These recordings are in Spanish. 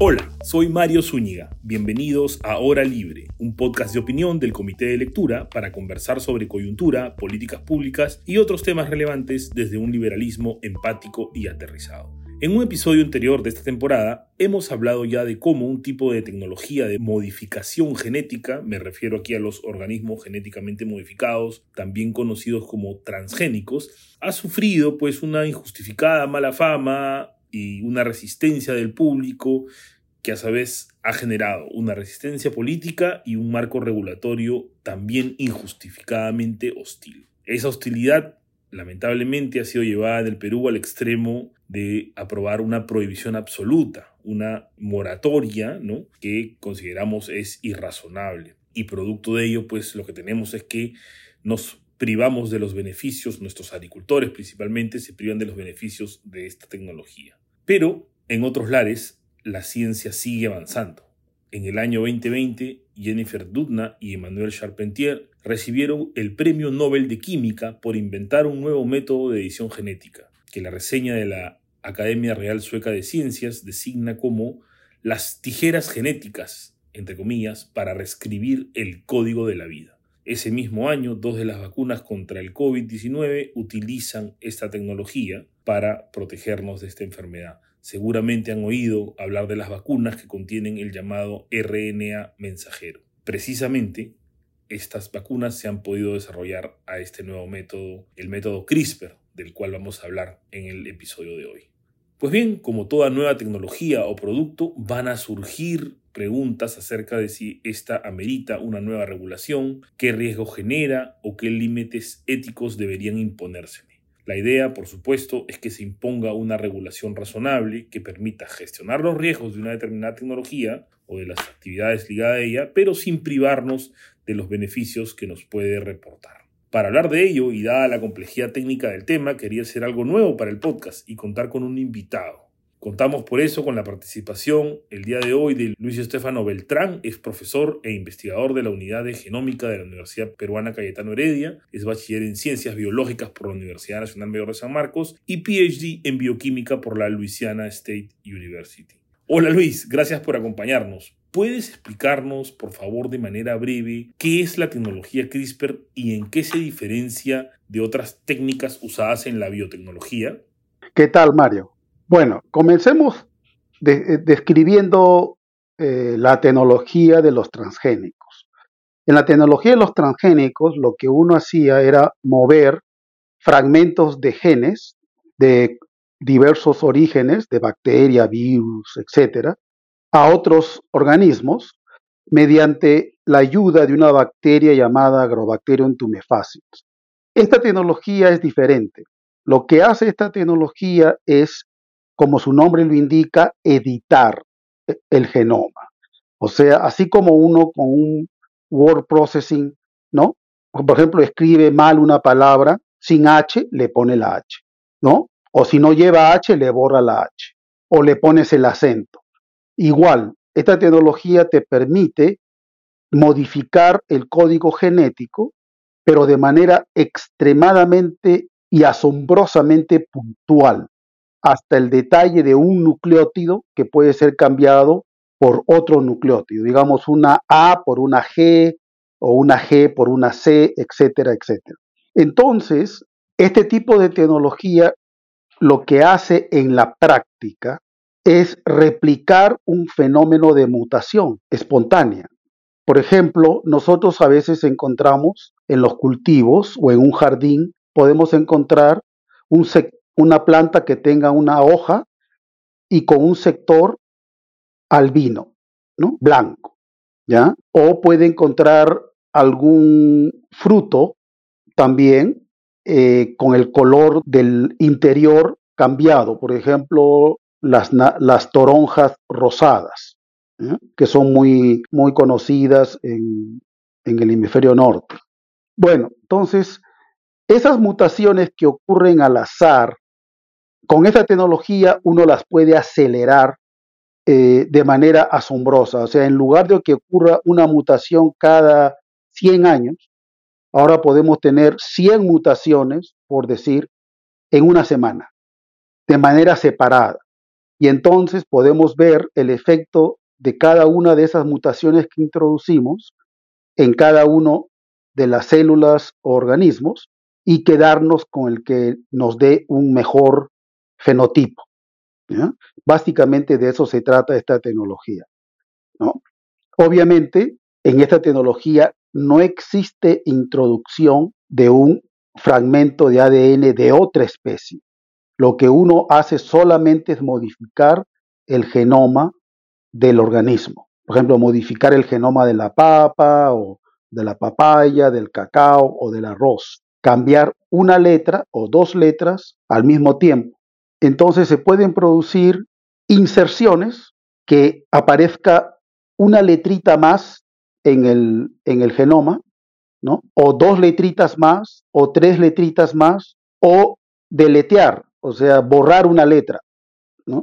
Hola, soy Mario Zúñiga. Bienvenidos a Hora Libre, un podcast de opinión del Comité de Lectura para conversar sobre coyuntura, políticas públicas y otros temas relevantes desde un liberalismo empático y aterrizado. En un episodio anterior de esta temporada hemos hablado ya de cómo un tipo de tecnología de modificación genética, me refiero aquí a los organismos genéticamente modificados, también conocidos como transgénicos, ha sufrido pues una injustificada mala fama y una resistencia del público que a su vez ha generado una resistencia política y un marco regulatorio también injustificadamente hostil. Esa hostilidad lamentablemente ha sido llevada del Perú al extremo de aprobar una prohibición absoluta, una moratoria, ¿no? que consideramos es irrazonable. Y producto de ello, pues lo que tenemos es que nos privamos de los beneficios, nuestros agricultores principalmente se privan de los beneficios de esta tecnología. Pero en otros lares, la ciencia sigue avanzando. En el año 2020, Jennifer Doudna y Emmanuel Charpentier recibieron el Premio Nobel de Química por inventar un nuevo método de edición genética, que la reseña de la Academia Real Sueca de Ciencias designa como las tijeras genéticas, entre comillas, para reescribir el código de la vida. Ese mismo año, dos de las vacunas contra el COVID-19 utilizan esta tecnología para protegernos de esta enfermedad. Seguramente han oído hablar de las vacunas que contienen el llamado RNA mensajero. Precisamente, estas vacunas se han podido desarrollar a este nuevo método, el método CRISPR, del cual vamos a hablar en el episodio de hoy. Pues bien, como toda nueva tecnología o producto, van a surgir preguntas acerca de si esta amerita una nueva regulación, qué riesgo genera o qué límites éticos deberían imponérseme. La idea, por supuesto, es que se imponga una regulación razonable que permita gestionar los riesgos de una determinada tecnología o de las actividades ligadas a ella, pero sin privarnos de los beneficios que nos puede reportar. Para hablar de ello y dada la complejidad técnica del tema, quería hacer algo nuevo para el podcast y contar con un invitado. Contamos por eso con la participación el día de hoy de Luis Estefano Beltrán, es profesor e investigador de la Unidad de Genómica de la Universidad Peruana Cayetano Heredia, es bachiller en Ciencias Biológicas por la Universidad Nacional Mayor de San Marcos y PhD en Bioquímica por la Louisiana State University. Hola Luis, gracias por acompañarnos. ¿Puedes explicarnos, por favor, de manera breve, qué es la tecnología CRISPR y en qué se diferencia de otras técnicas usadas en la biotecnología? ¿Qué tal, Mario? Bueno, comencemos eh, describiendo eh, la tecnología de los transgénicos. En la tecnología de los transgénicos, lo que uno hacía era mover fragmentos de genes de diversos orígenes, de bacteria, virus, etcétera, a otros organismos mediante la ayuda de una bacteria llamada Agrobacterium tumefaciens. Esta tecnología es diferente. Lo que hace esta tecnología es como su nombre lo indica, editar el genoma. O sea, así como uno con un word processing, ¿no? Por ejemplo, escribe mal una palabra sin H, le pone la H, ¿no? O si no lleva H, le borra la H. O le pones el acento. Igual, esta tecnología te permite modificar el código genético, pero de manera extremadamente y asombrosamente puntual hasta el detalle de un nucleótido que puede ser cambiado por otro nucleótido, digamos una A por una G o una G por una C, etcétera, etcétera. Entonces, este tipo de tecnología lo que hace en la práctica es replicar un fenómeno de mutación espontánea. Por ejemplo, nosotros a veces encontramos en los cultivos o en un jardín, podemos encontrar un, una planta que tenga una hoja y con un sector albino, ¿no? Blanco, ¿ya? O puede encontrar algún fruto también eh, con el color del interior cambiado, por ejemplo, las, las toronjas rosadas, que son muy, muy conocidas en, en el hemisferio norte. Bueno, entonces, esas mutaciones que ocurren al azar con esta tecnología uno las puede acelerar eh, de manera asombrosa. O sea, en lugar de que ocurra una mutación cada 100 años, ahora podemos tener 100 mutaciones, por decir, en una semana, de manera separada. y entonces podemos ver el efecto de cada una de esas mutaciones que introducimos en cada uno de las células o organismos y quedarnos con el que nos dé un mejor fenotipo. Básicamente de eso se trata esta tecnología. Obviamente, en esta tecnología no existe introducción de un fragmento de ADN de otra especie. Lo que uno hace solamente es modificar el genoma del organismo. Por ejemplo, modificar el genoma de la papa o de la papaya, del cacao o del arroz. Cambiar una letra o dos letras al mismo tiempo. Entonces se pueden producir inserciones que aparezca una letrita más en el, en el genoma, ¿no? O dos letritas más, o tres letritas más, o deletear, o sea, borrar una letra, ¿no?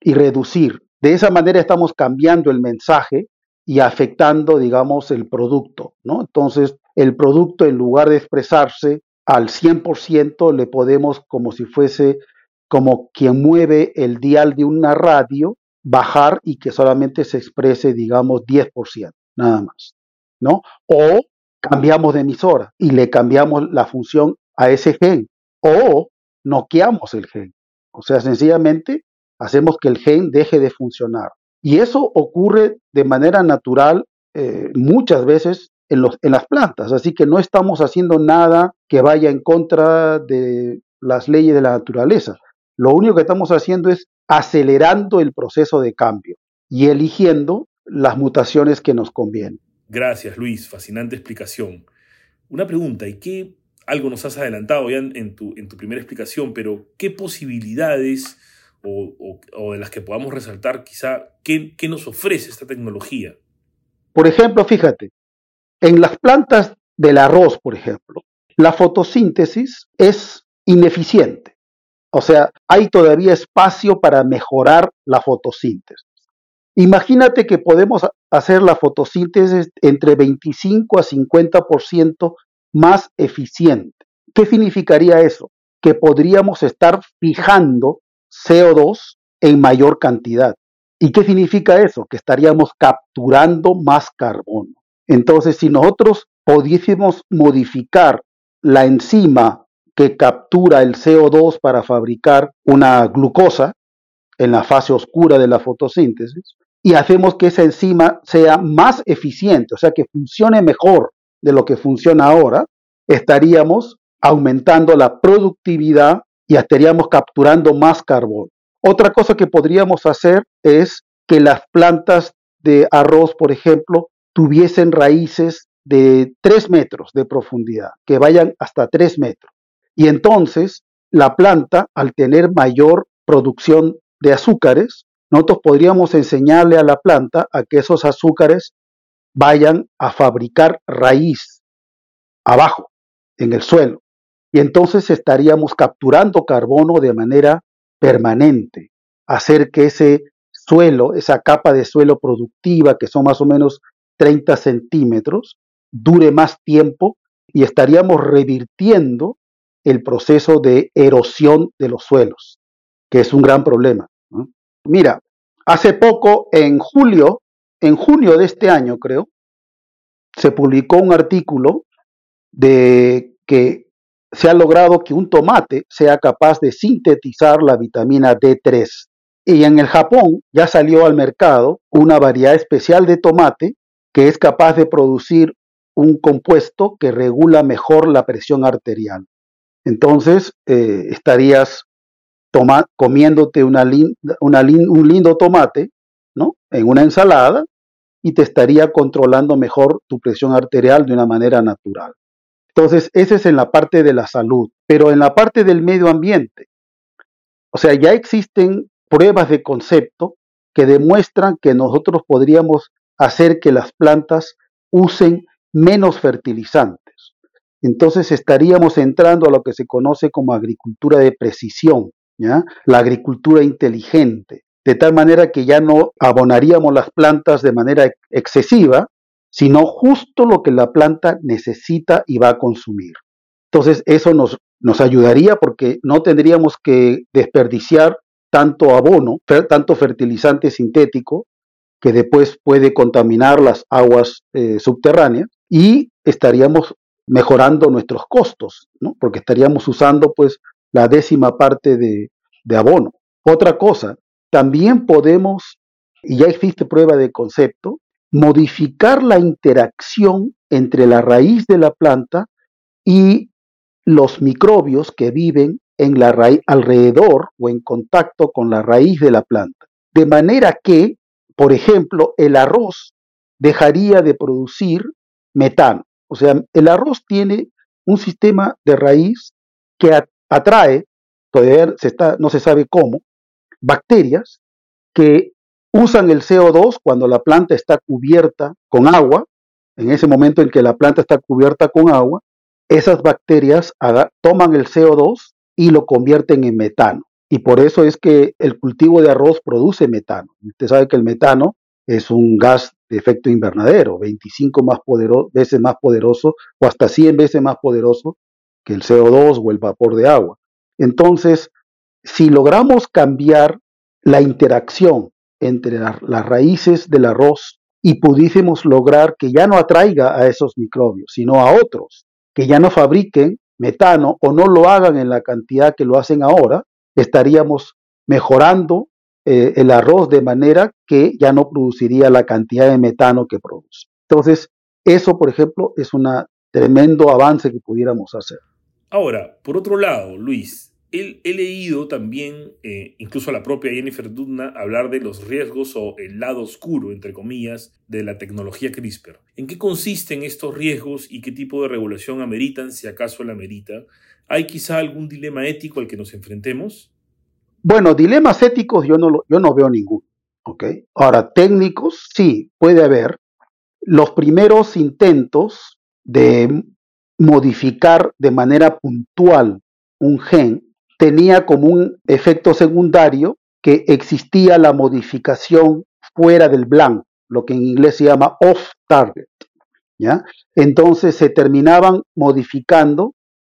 Y reducir. De esa manera estamos cambiando el mensaje y afectando, digamos, el producto, ¿no? Entonces, el producto, en lugar de expresarse al 100%, le podemos, como si fuese como quien mueve el dial de una radio, bajar y que solamente se exprese, digamos, 10%, nada más, ¿no? O cambiamos de emisora y le cambiamos la función a ese gen, o noqueamos el gen. O sea, sencillamente hacemos que el gen deje de funcionar. Y eso ocurre de manera natural eh, muchas veces en, los, en las plantas, así que no estamos haciendo nada que vaya en contra de las leyes de la naturaleza. Lo único que estamos haciendo es acelerando el proceso de cambio y eligiendo las mutaciones que nos convienen. Gracias, Luis. Fascinante explicación. Una pregunta, ¿y qué, algo nos has adelantado ya en, tu, en tu primera explicación, pero qué posibilidades o, de las que podamos resaltar quizá, ¿qué, qué nos ofrece esta tecnología? Por ejemplo, fíjate, en las plantas del arroz, por ejemplo, la fotosíntesis es ineficiente. O sea, hay todavía espacio para mejorar la fotosíntesis. Imagínate que podemos hacer la fotosíntesis entre 25 a 50% más eficiente. ¿Qué significaría eso? Que podríamos estar fijando CO2 en mayor cantidad. ¿Y qué significa eso? Que estaríamos capturando más carbono. Entonces, si nosotros pudiésemos modificar la enzima que captura el CO2 para fabricar una glucosa en la fase oscura de la fotosíntesis y hacemos que esa enzima sea más eficiente, o sea, que funcione mejor de lo que funciona ahora, estaríamos aumentando la productividad y estaríamos capturando más carbono. Otra cosa que podríamos hacer es que las plantas de arroz, por ejemplo, tuviesen raíces de 3 metros de profundidad, que vayan hasta 3 metros. Y entonces la planta, al tener mayor producción de azúcares, nosotros podríamos enseñarle a la planta a que esos azúcares vayan a fabricar raíz abajo, en el suelo. Y entonces estaríamos capturando carbono de manera permanente, hacer que ese suelo, esa capa de suelo productiva, que son más o menos 30 centímetros, dure más tiempo y estaríamos revirtiendo el proceso de erosión de los suelos, que es un gran problema. Mira, hace poco, en julio, en junio de este año creo, se publicó un artículo de que se ha logrado que un tomate sea capaz de sintetizar la vitamina D3. Y en el Japón ya salió al mercado una variedad especial de tomate que es capaz de producir un compuesto que regula mejor la presión arterial. Entonces eh, estarías comiéndote un lindo tomate ¿no? en una ensalada y te estaría controlando mejor tu presión arterial de una manera natural. Entonces, ese es en la parte de la salud, pero en la parte del medio ambiente, o sea, ya existen pruebas de concepto que demuestran que nosotros podríamos hacer que las plantas usen menos fertilizantes. Entonces estaríamos entrando a lo que se conoce como agricultura de precisión, la agricultura inteligente, de tal manera que ya no abonaríamos las plantas de manera excesiva, sino justo lo que la planta necesita y va a consumir. Entonces eso nos, nos ayudaría porque no tendríamos que desperdiciar tanto abono, tanto fertilizante sintético, que después puede contaminar las aguas eh, subterráneas, y estaríamos mejorando nuestros costos, ¿no? porque estaríamos usando pues la décima parte de, de abono. Otra cosa, también podemos, y ya existe prueba de concepto, modificar la interacción entre la raíz de la planta y los microbios que viven en la raíz, alrededor o en contacto con la raíz de la planta. De manera que, por ejemplo, el arroz dejaría de producir metano. O sea, el arroz tiene un sistema de raíz que atrae, todavía no se sabe cómo, bacterias que usan el CO2 cuando la planta está cubierta con agua, en ese momento en que la planta está cubierta con agua, esas bacterias toman el CO2 y lo convierten en metano. Y por eso es que el cultivo de arroz produce metano. Usted sabe que el metano es un gas de efecto invernadero, 25 más veces más poderoso o hasta 100 veces más poderoso que el CO2 o el vapor de agua. Entonces, si logramos cambiar la interacción entre las raíces del arroz y pudiésemos lograr que ya no atraiga a esos microbios, sino a otros, que ya no fabriquen metano o no lo hagan en la cantidad que lo hacen ahora, estaríamos mejorando eh, el arroz de manera que ya no produciría la cantidad de metano que produce. Entonces, eso, por ejemplo, es un tremendo avance que pudiéramos hacer. Ahora, por otro lado, Luis, he, leído también, eh, incluso a la propia Jennifer Doudna, hablar de los riesgos o el lado oscuro, entre comillas, de la tecnología CRISPR. ¿En qué consisten estos riesgos y qué tipo de regulación ameritan, si acaso la amerita? ¿Hay quizá algún dilema ético al que nos enfrentemos? Bueno, dilemas éticos yo no, yo no veo ninguno. ¿okay? Ahora, técnicos sí, puede haber. Los primeros intentos de modificar de manera puntual un gen tenía como un efecto secundario que existía la modificación fuera del blanco, lo que en inglés se llama off target. ¿ya? Entonces se terminaban modificando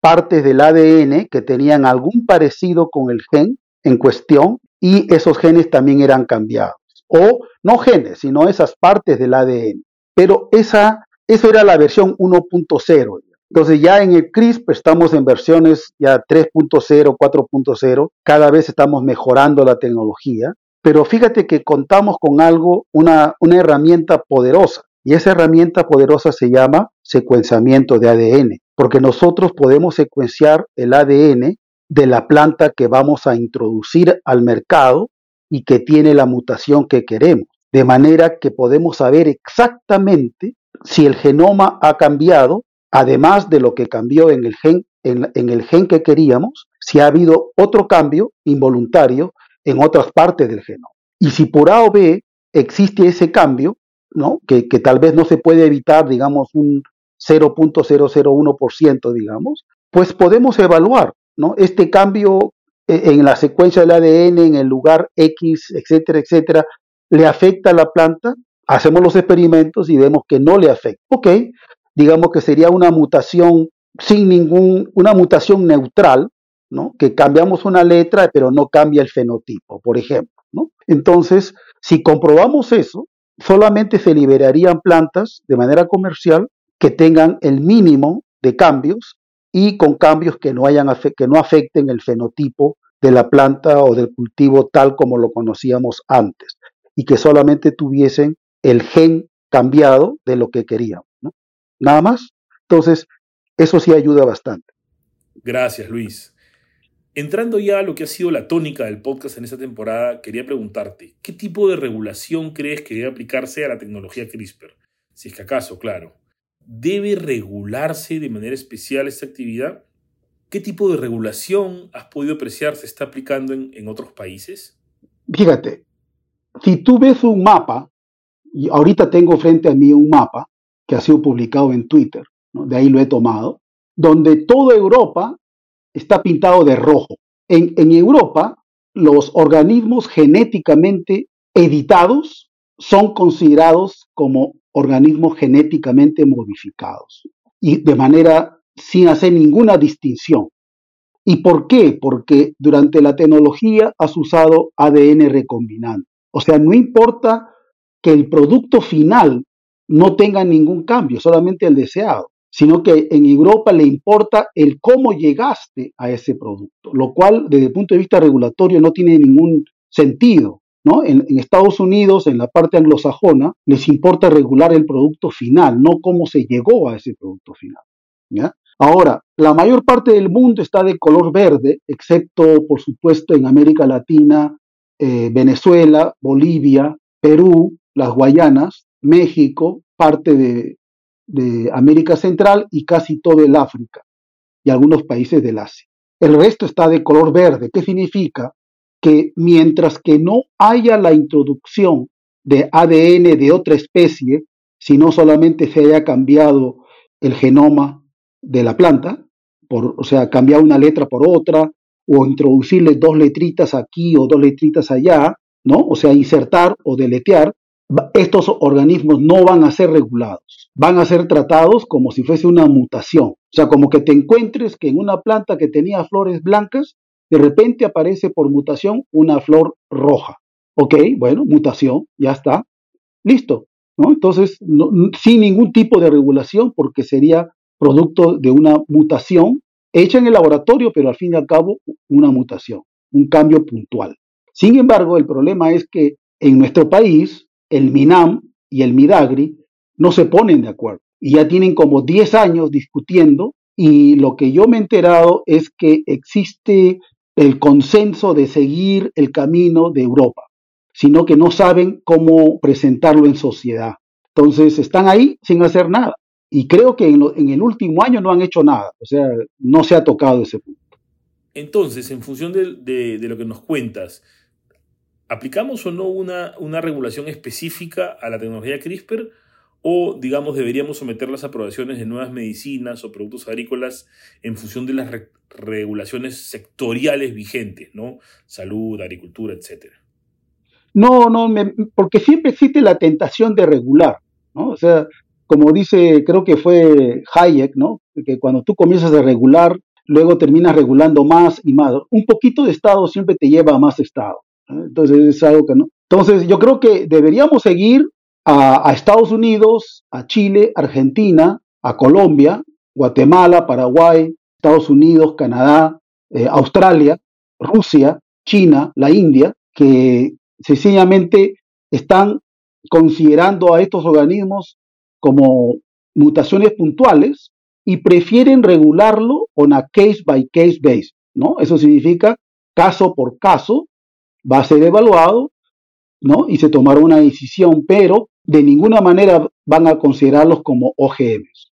partes del ADN que tenían algún parecido con el gen en cuestión y esos genes también eran cambiados. O no genes, sino esas partes del ADN. Pero esa, eso era la versión 1.0. Entonces ya en el CRISP estamos en versiones ya 3.0, 4.0, cada vez estamos mejorando la tecnología, pero fíjate que contamos con algo, una, una herramienta poderosa, y esa herramienta poderosa se llama secuenciamiento de ADN, porque nosotros podemos secuenciar el ADN de la planta que vamos a introducir al mercado y que tiene la mutación que queremos, de manera que podemos saber exactamente si el genoma ha cambiado además de lo que cambió en el gen, en, el gen que queríamos, si ha habido otro cambio involuntario en otras partes del genoma. Y si por A o B existe ese cambio, ¿no? que, que tal vez no se puede evitar, digamos, un 0.001%, digamos, pues podemos evaluar ¿no? este cambio eh, en la secuencia del ADN, en el lugar X, etcétera, etcétera, ¿le afecta a la planta? Hacemos los experimentos y vemos que no le afecta. Ok, digamos que sería una mutación sin ningún, una mutación neutral, ¿no? Que cambiamos una letra, pero no cambia el fenotipo, por ejemplo, ¿no? Entonces, si comprobamos eso, solamente se liberarían plantas de manera comercial que tengan el mínimo de cambios y con cambios que no, hayan, que no afecten el fenotipo de la planta o del cultivo tal como lo conocíamos antes y que solamente tuviesen el gen cambiado de lo que queríamos nada más. Entonces, eso sí ayuda bastante. Gracias, Luis. Entrando ya a lo que ha sido la tónica del podcast en esta temporada, quería preguntarte, ¿qué tipo de regulación crees que debe aplicarse a la tecnología CRISPR? Si es que acaso, claro. ¿Debe regularse de manera especial esta actividad? ¿Qué tipo de regulación has podido apreciar se está aplicando en, otros países? Fíjate, si tú ves un mapa, y ahorita tengo frente a mí un mapa, que ha sido publicado en Twitter, de ahí lo he tomado, donde toda Europa está pintado de rojo. En, en Europa, los organismos genéticamente editados son considerados como organismos genéticamente modificados y de manera sin hacer ninguna distinción. ¿Y por qué? Porque durante la tecnología has usado ADN recombinante. O sea, no importa que el producto final no tenga ningún cambio, solamente el deseado, sino que en Europa le importa el cómo llegaste a ese producto, lo cual desde el punto de vista regulatorio no tiene ningún sentido. ¿No? En, Estados Unidos, en la parte anglosajona, les importa regular el producto final, no cómo se llegó a ese producto final. Ahora, la mayor parte del mundo está de color verde, excepto, por supuesto, en América Latina, eh, Venezuela, Bolivia, Perú, las Guayanas, México, parte de, de América Central y casi todo el África y algunos países del Asia. El resto está de color verde. ¿Qué significa? Que mientras que no haya la introducción de ADN de otra especie, si no solamente se haya cambiado el genoma de la planta, por, o sea, cambiar una letra por otra, o introducirle dos letritas aquí o dos letritas allá, ¿no? O sea, insertar o deletear, estos organismos no van a ser regulados, van a ser tratados como si fuese una mutación. O sea, como que te encuentres que en una planta que tenía flores blancas, de repente aparece por mutación una flor roja. Ok, bueno, mutación, ya está, listo. Entonces, sin ningún tipo de regulación, porque sería producto de una mutación hecha en el laboratorio, pero al fin y al cabo una mutación, un cambio puntual. Sin embargo, el problema es que en nuestro país, el MINAM y el MIDAGRI no se ponen de acuerdo y ya tienen como 10 años discutiendo y lo que yo me he enterado es que existe el consenso de seguir el camino de Europa, sino que no saben cómo presentarlo en sociedad. Entonces están ahí sin hacer nada. Y creo que en, el último año no han hecho nada, o sea, no se ha tocado ese punto. Entonces, en función de, lo que nos cuentas, ¿aplicamos o no una, regulación específica a la tecnología CRISPR? ¿O, digamos, deberíamos someter las aprobaciones de nuevas medicinas o productos agrícolas en función de las re regulaciones sectoriales vigentes, ¿no? Salud, agricultura, etcétera. No, no, porque siempre existe la tentación de regular, ¿no? O sea, como dice, creo que fue Hayek, ¿no? Que cuando tú comienzas a regular, luego terminas regulando más y más. Un poquito de Estado siempre te lleva a más Estado. Entonces es algo que no. Entonces yo creo que deberíamos seguir a, Estados Unidos, a Chile, Argentina, a Colombia, Guatemala, Paraguay, Estados Unidos, Canadá, eh, Australia, Rusia, China, la India, que sencillamente están considerando a estos organismos como mutaciones puntuales y prefieren regularlo on a case by case base, ¿no? Eso significa caso por caso va a ser evaluado, ¿no? Y se tomará una decisión, pero de ninguna manera van a considerarlos como OGMs.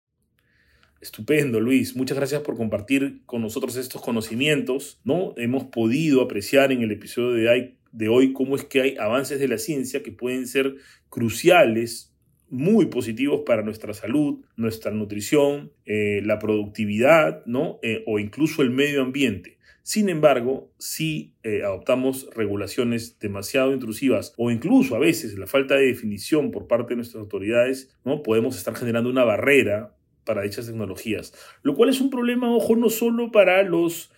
Estupendo, Luis. Muchas gracias por compartir con nosotros estos conocimientos, ¿no? Hemos podido apreciar en el episodio de, de hoy cómo es que hay avances de la ciencia que pueden ser cruciales muy positivos para nuestra salud, nuestra nutrición, eh, la productividad, ¿no? Eh, o incluso el medio ambiente. Sin embargo, si eh, adoptamos regulaciones demasiado intrusivas o incluso a veces la falta de definición por parte de nuestras autoridades, ¿no? podemos estar generando una barrera para dichas tecnologías, lo cual es un problema, ojo, no solo para los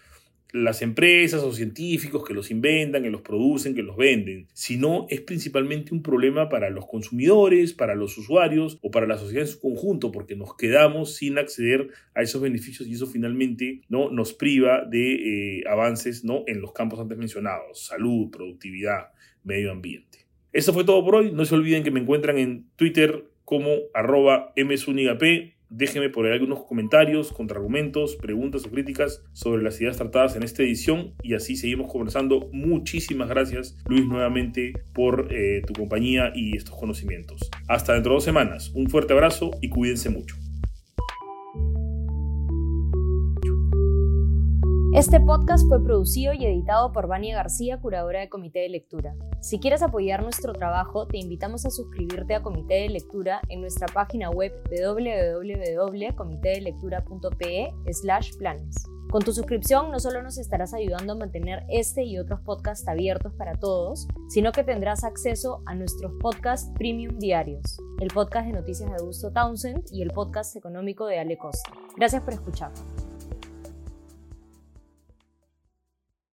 las empresas o científicos que los inventan, que los producen, que los venden, sino es principalmente un problema para los consumidores, para los usuarios o para la sociedad en su conjunto, porque nos quedamos sin acceder a esos beneficios y eso finalmente ¿no? nos priva de eh, avances ¿no? en los campos antes mencionados, salud, productividad, medio ambiente. Eso fue todo por hoy. No se olviden que me encuentran en Twitter como arroba msunigap Déjenme por ahí algunos comentarios, contraargumentos, preguntas o críticas sobre las ideas tratadas en esta edición y así seguimos conversando. Muchísimas gracias Luis nuevamente por eh, tu compañía y estos conocimientos. Hasta dentro de dos semanas. Un fuerte abrazo y cuídense mucho. Este podcast fue producido y editado por Vania García, curadora de Comité de Lectura. Si quieres apoyar nuestro trabajo, te invitamos a suscribirte a Comité de Lectura en nuestra página web www.comitedelectura.pe planes. Con tu suscripción no solo nos estarás ayudando a mantener este y otros podcasts abiertos para todos, sino que tendrás acceso a nuestros podcasts premium diarios, el podcast de noticias de Augusto Townsend y el podcast económico de Ale Costa. Gracias por escuchar.